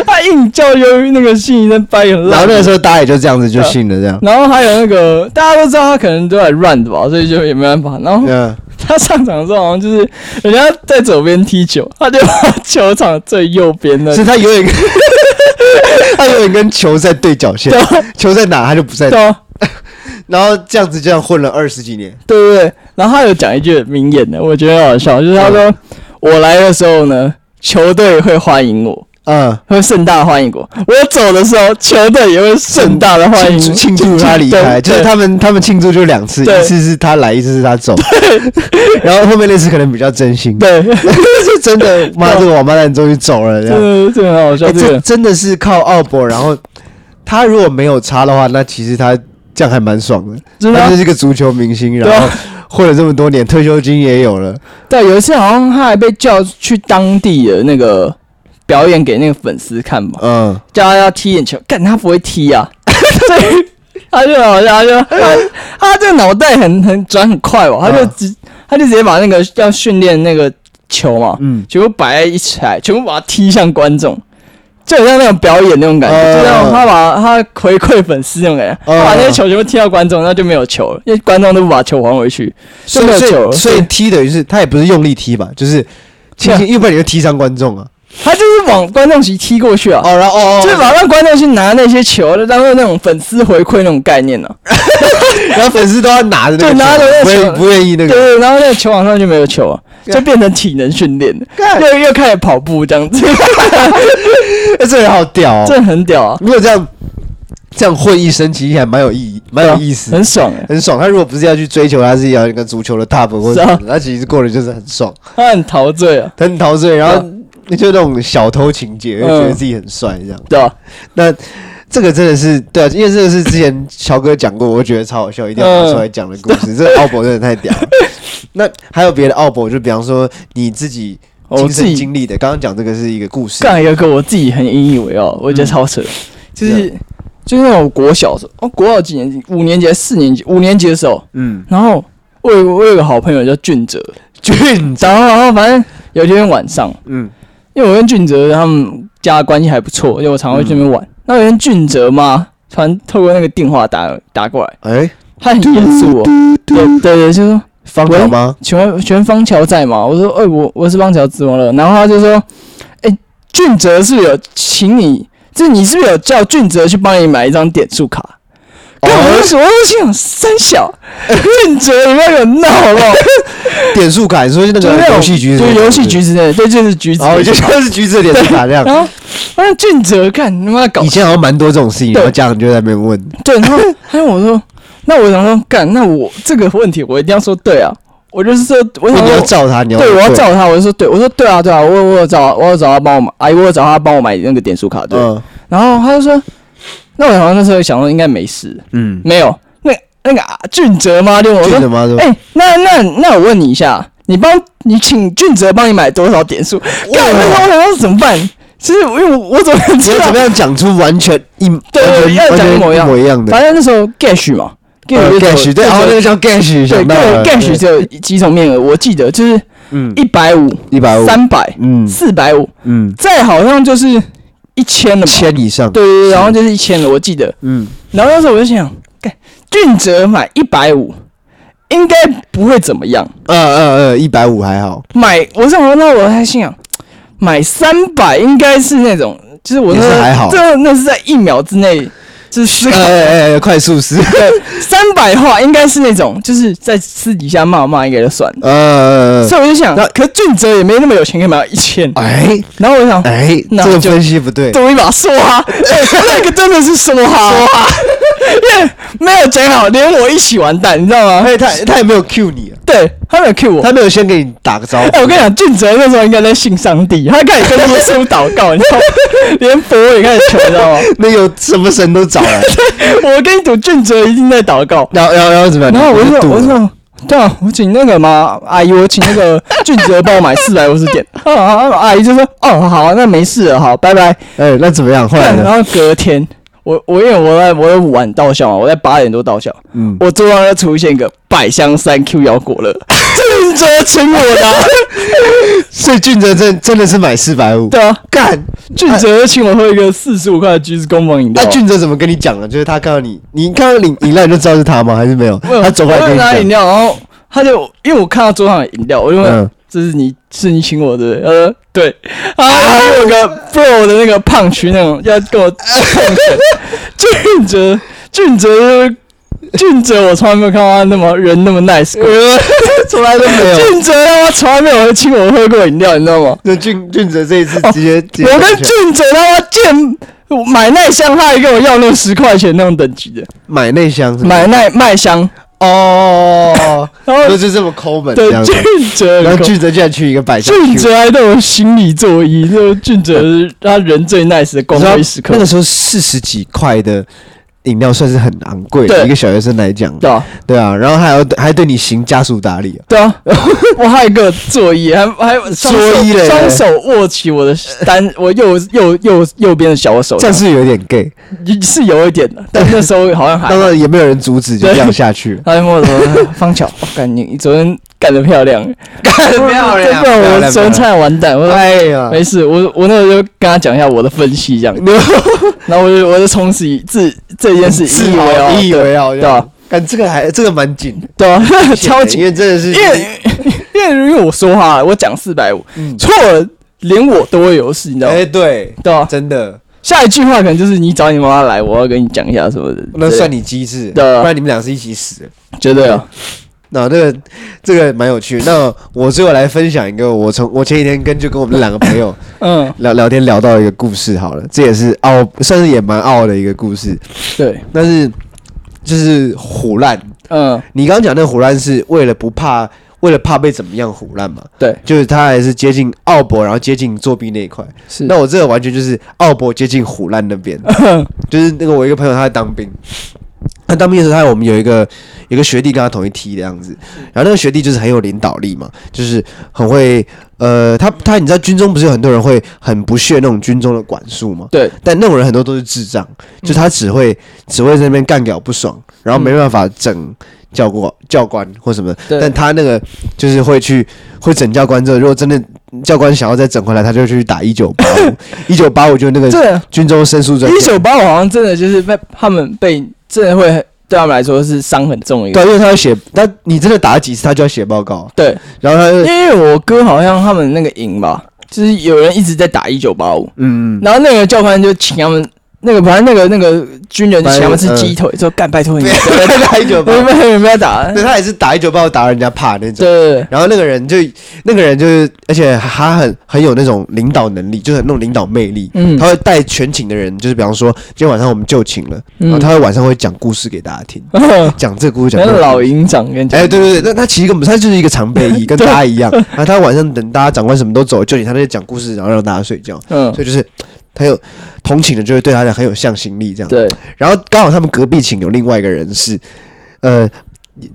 他硬叫忧郁那个心理医生掰很烂。然后那个时候大家也就这样子就信了这样。然后还有那个大家都知道他可能都在乱的吧，所以就也没办法。然后他上场的时候好像就是人家在左边踢球，他就把球场最右边的，是他有一个。[LAUGHS] 他有点跟球在对角线，球在哪他就不在哪。[LAUGHS] 然后这样子这样混了二十几年，对不对？然后他有讲一句名言的，我觉得很好笑，就是他说：“我来的时候呢，球队会欢迎我，嗯，会盛大欢迎我；我走的时候，球队也会盛大的欢迎庆祝他离开。就是他们他们庆祝就两次，一次是他来，一次是他走。然后后面那次可能比较真心，对。”是真的，妈，这个王八蛋终于走了，这样，这很好笑。这真的是靠奥博，然后他如果没有差的话，那其实他这样还蛮爽的。他就是一个足球明星，然后混了这么多年，退休金也有了。对，有一次好像他还被叫去当地的那个表演给那个粉丝看嘛，嗯，叫他要踢眼球，干他不会踢啊，[LAUGHS] 所以他就好像他就他他这个脑袋很很转很快哦，他就直他就直接把那个要训练那个。球嘛，嗯，全部摆在一起来，全部把它踢向观众，就很像那种表演那种感觉，呃、就像他把他回馈粉丝那种感觉，呃、他把那些球全部踢到观众，那就没有球了，因为观众都不把球还回去，就没有球了。所以踢等于是他也不是用力踢吧，就是轻轻，要不然你就踢伤观众啊。他就是往观众席踢过去啊，哦，然后哦，就是把让观众去拿那些球，就当做那种粉丝回馈那种概念呢、啊。[LAUGHS] 然后粉丝都要拿着那个球，对，拿着那个球，不愿意那个，对，然后那个球场上就没有球啊，就变成体能训练了，又又开始跑步这样子。哎，[LAUGHS] 这人好屌哦，这很屌啊！如果这样这样混一生，其实还蛮有意义，蛮有意思，很爽哎，很爽。他如果不是要去追求，他是要一个足球的 top 或者，他其实过得就是很爽，他很陶醉啊，他很陶醉，然后。就那种小偷情节，就觉得自己很帅，这样。对啊，那这个真的是对啊，因为这个是之前乔哥讲过，我觉得超好笑，一定要拿出来讲的故事。这个奥博真的太屌了。[LAUGHS] 那还有别的奥博，就比方说你自己亲身经历的，刚刚讲这个是一个故事。刚有一个我自己很引以为傲，我觉得超扯，就是就是那种国小时候，哦，国小几年级？五年级还是四年级？五年级的时候，嗯，然后我有我有个好朋友叫俊哲，俊哲，然后反正有一天晚上，嗯。因为我跟俊哲他们家关系还不错，因为我常会去那边玩。嗯、那有天俊哲嘛，突然透过那个电话打打过来，哎、欸，他很严肃哦，对对对，就说方乔吗？请问请问方乔在吗？我说，哎、欸，我我是方乔，怎么了？然后他就说，哎、欸，俊哲是不是有请你？就你是不是有叫俊哲去帮你买一张点数卡？干什么？我心想三小俊哲里面有闹好不好？[LAUGHS] 点数卡，你说是那个游戏橘子，对游戏橘子的，对就是橘子，哦，就像是橘子的点数卡这样。[LAUGHS] 然后，发现俊哲看他妈搞，以前好像蛮多这种事情，然后家长就在那边问。对，然后他问我说：“那我想说，干，那我这个问题我一定要说对啊！我就是说，我想你要照他，你要对，我要照他，我就说对，我说对啊，对啊，我我有找，我有找他帮我买，阿姨，我有找他帮我买那个点数卡，对。然后他就说。那我好像那时候想说应该没事，嗯，没有，那那个啊，俊哲吗？就我说，哎、欸，那那那我问你一下，你帮你请俊哲帮你买多少点数？干，我想说怎么办？其实因为我我怎么你要怎么样讲出完全一 [LAUGHS] 对要讲一模一样的？反正那时候 Gash 嘛，Gash 对，然后那个叫 Gash，对，Gash 只有几种面额，我记得就是嗯一百五、一百五、三百、嗯四百五，嗯，再好像就是一千了，千以上，对对对，然后就是一千了，我记得，嗯，然后那时候我就想，干俊哲买一百五。应该不会怎么样。呃呃呃，一百五还好。买，我想说那我还心想，买三百应该是那种，就是我那还好，这那是在一秒之内。就是哎哎哎，快速思对，三百话应该是那种，就是在私底下骂骂应该就算。了。呃，所以我就想，那可俊哲也没那么有钱，可以买到一千。哎，然后我就想，哎，这个分析不对，赌一把梭哈，[LAUGHS] 那个真的是梭哈，梭哈，[LAUGHS] 因为没有讲好，连我一起完蛋，你知道吗？他他他也没有 Q 你，对他没有 Q 我，他没有先给你打个招呼。哎，我跟你讲，俊哲那时候应该在信上帝，他开始跟耶稣祷告，你知道吗，连佛也开始求，你知道吗？[LAUGHS] 那有什么神都找来。[LAUGHS] 我跟你赌，俊哲一定在祷告。然后，然后，然后怎么样？然后我就说，我说，对啊，我请那个嘛阿姨，我请那个 [LAUGHS] 俊哲帮我买四百五十点。啊啊！阿姨就说，哦，好，那没事了，好，拜拜。哎，那怎么样？后来呢？然后隔天，我我因为我在我在晚到校嘛，我在八点多到校。嗯，我桌上要出现一个百香三 Q 腰果乐。[LAUGHS] 俊哲请我的，[LAUGHS] 所以俊哲真真的是买四百五。对啊，干俊哲请我喝一个四十五块的橘子工坊饮料。那俊哲怎么跟你讲呢？就是他看到你，你看到饮饮料你就知道是他吗？还是没有？他走过来跟你拿饮料，然后他就因为我看到桌上的饮料，我就问：“这是你是你请我的？”呃：“对。”啊，还有个 bro 的那个胖群那种要跟我。俊哲，俊哲。俊哲，我从来没有看到他那么人那么 nice，[LAUGHS] 从来都没有。俊哲他从来没有请我喝过饮料，你知道吗？那俊俊哲这一次直接，我跟俊哲他妈见买奈香，他还跟我要那十块钱那种等级的。买奈香，买奈麦香哦，然后就是这么抠门。对，俊哲，然后俊哲竟然去一个百香，俊哲还那种心理作揖，就俊哲他人最 nice 的光辉时刻。那个时候四十几块的。饮料算是很昂贵的，一个小学生来讲，对啊，对啊，然后还要还对你行家属打理，对啊，[LAUGHS] 我还有一个作揖，还还作揖嘞，双手握起我的单，[LAUGHS] 我右右右右边的小手，这样是有点 gay，是有一点的，但那时候好像还，当然也没有人阻止，就这样下去。他问我说：“方巧，我感觉你昨天干得漂亮，干得漂亮，[LAUGHS] 我昨天差点完蛋。”我说：“哎呀，没事，我我那时候就跟他讲一下我的分析，这样，[LAUGHS] 然后我就我就从此自自。这件事引以为傲，引以为傲，对吧？但这个还这个蛮紧，对吧？[LAUGHS] 超紧，因为真的是，因为因为因为我说话，我讲四百五，错了，连我都会有事，你知道吗？哎，对，对吧？真的，下一句话可能就是你找你妈妈来，我要跟你讲一下什么的，那算你机智，不然你们俩是一起死，绝对啊。那这个这个蛮有趣。那我最后来分享一个，我从我前几天跟就跟我们两个朋友 [LAUGHS] 嗯聊聊天聊到一个故事，好了，这也是傲，算是也蛮傲的一个故事。对，但是就是虎烂。嗯，你刚刚讲那个唬烂是为了不怕，为了怕被怎么样唬烂嘛？对，就是他还是接近奥博，然后接近作弊那一块。是，那我这个完全就是奥博接近唬烂那边，[LAUGHS] 就是那个我一个朋友他在当兵。他当兵的时候，他我们有一个有一个学弟跟他同一梯的样子，然后那个学弟就是很有领导力嘛，就是很会呃，他他你知道军中不是有很多人会很不屑那种军中的管束吗？对，但那种人很多都是智障，就他只会只会在那边干屌不爽，然后没办法整教官教官或什么，但他那个就是会去会整教官之后，如果真的教官想要再整回来，他就去打一九八五，[LAUGHS] 一九八五就那个军中申诉专，一九八五好像真的就是被他们被。真的会对他们来说是伤很重一个，对，因为他要写，他你真的打了几次，他就要写报告。对，然后他就因为我哥好像他们那个营吧，就是有人一直在打一九八五，嗯嗯，然后那个教官就请他们。那个反正那个那个军人前面是鸡腿，说干拜托你，[LAUGHS] 打一九八，没有没有打，对他也是打一九八，打人家怕那种。对，然后那个人就那个人就是，而且他很很有那种领导能力，就是那种领导魅力。嗯，他会带全寝的人，就是比方说今天晚上我们就寝了，然后他会晚上会讲故事给大家听，[LAUGHS] 讲这个故事讲。老营长跟哎，对对对，那他其实根本他就是一个常备役，跟 [LAUGHS] 大家一样。然后他晚上等大家长官什么都走，就寝他在讲故事，然后让大家睡觉。嗯，所以就是。他有同寝的，就会对他讲很有向心力这样。对，然后刚好他们隔壁寝有另外一个人是，呃，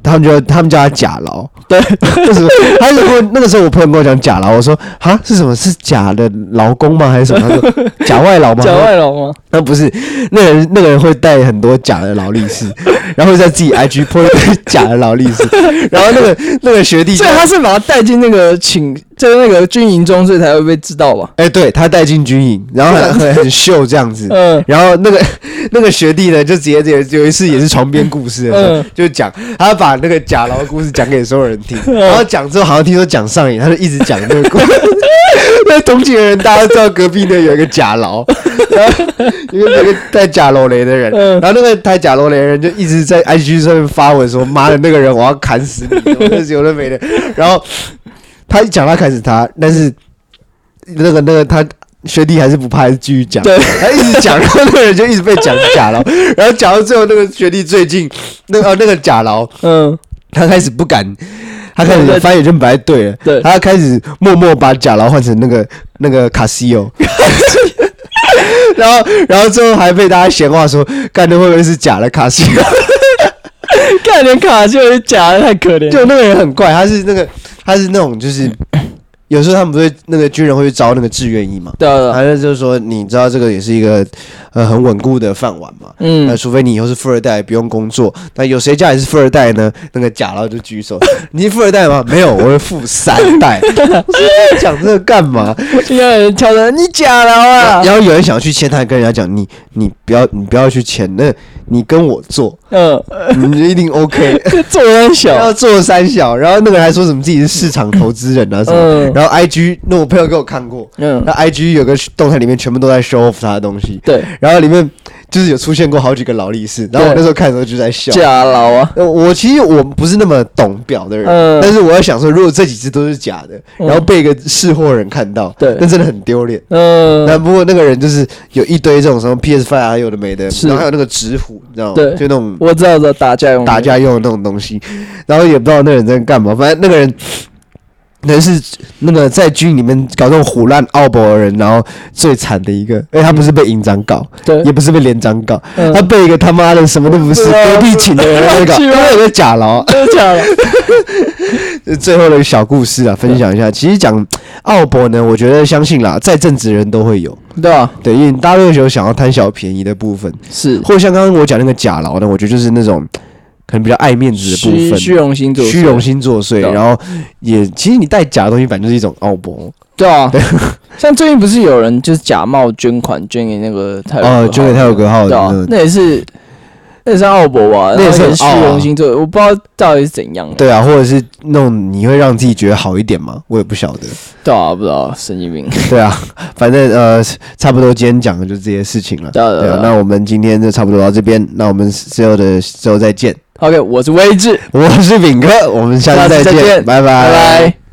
他们就他们叫他假劳，对，为什么？他就问那个时候我朋友跟我讲假劳，我说啊是什么？是假的劳工吗？还是什么？他说 [LAUGHS] 假外劳吗？假外劳吗？那不是，那个人那个人会带很多假的劳力士，然后在自己 IG po 一堆假的劳力士，然后那个那个学弟，所以他是把他带进那个请在那个军营中，所以才会被知道吧？哎、欸，对他带进军营，然后很很秀这样子，[LAUGHS] 嗯，然后那个 [LAUGHS] 那个学弟呢，就直接有有一次也是床边故事的时候，嗯、就讲他把那个假牢的故事讲给所有人听，然后讲之后好像听说讲上瘾，他就一直讲那个故事。[LAUGHS] 那同寝的人，大家都知道隔壁那有一个假牢，然后一个一个带假楼雷的人，然后那个带假楼雷的人就一直在 IG 上面发文说：“妈的，那个人我要砍死你！”有的没的，然后他一讲他开始他，但是那个那个他学弟还是不怕，还是继续讲，对，他一直讲，然后那个人就一直被讲假劳，[LAUGHS] 然后讲到最后，那个学弟最近那个、哦、那个假劳，嗯，他开始不敢。他开始发现就不太对了，对，他开始默默把假劳换成那个那个卡西欧，[LAUGHS] 然后然后最后还被大家闲话说，干的会不会是假的卡西欧？干连卡西欧是假的，太可怜。就那个人很怪，他是那个他是那种就是。有时候他们不会那个军人会去招那个志愿役嘛？对啊，反正就是说，你知道这个也是一个呃很稳固的饭碗嘛。嗯，那除非你以后是富二代，不用工作。那有谁家里是富二代呢？那个假劳就举手。[LAUGHS] 你是富二代吗？没有，我是富三代。[LAUGHS] 讲这个干嘛？有人敲门，你假劳啊！然后有人想要去签，他还跟人家讲，你你不要你不要去签，那你跟我做，嗯，你一定 OK。[LAUGHS] 做三小，要做三小，然后那个人还说什么自己是市场投资人啊什么。然后 I G 那我朋友给我看过，嗯，那 I G 有个动态里面全部都在 show off 他的东西，对，然后里面就是有出现过好几个劳力士，然后我那时候看的时候就在笑，假劳啊！我其实我不是那么懂表的人，嗯，但是我在想说，如果这几只都是假的，然后被一个识货人看到，对，那真的很丢脸，嗯。那不过那个人就是有一堆这种什么 PS Five 啊，有的没的，然后还有那个纸虎，你知道吗？对，就那种我知道的打架用打架用的那种东西，然后也不知道那个人在干嘛，反正那个人。那是那个在军里面搞这种唬烂奥博的人，然后最惨的一个，哎，他不是被营长搞，对，也不是被连长搞，嗯、他被一个他妈的什么都不是隔壁寝的人搞，他有个假劳，假劳。最后的一个小故事啊，分享一下。其实讲奥博呢，我觉得相信啦，在正直人都会有，对啊，对，因为大家都有想要贪小便宜的部分，是，或像刚刚我讲那个假牢呢，我觉得就是那种。可能比较爱面子的部分，虚荣心作祟，虚荣心作祟，然后也其实你带假的东西，反正就是一种傲博，对啊，[LAUGHS] 像最近不是有人就是假冒捐款捐给那个泰哦，捐给泰鲁格号的，那也是那也是傲博吧？那也是虚荣心作祟，我不知道到底是怎样。对啊，或者是那种你会让自己觉得好一点吗？我也不晓得。对啊，不知道神经病。[LAUGHS] 对啊，反正呃，差不多今天讲的就是这些事情了。对啊，那我们今天就差不多到这边，那我们之后的之后再见。OK，我是威志，我是炳哥，我们下次再见，拜拜。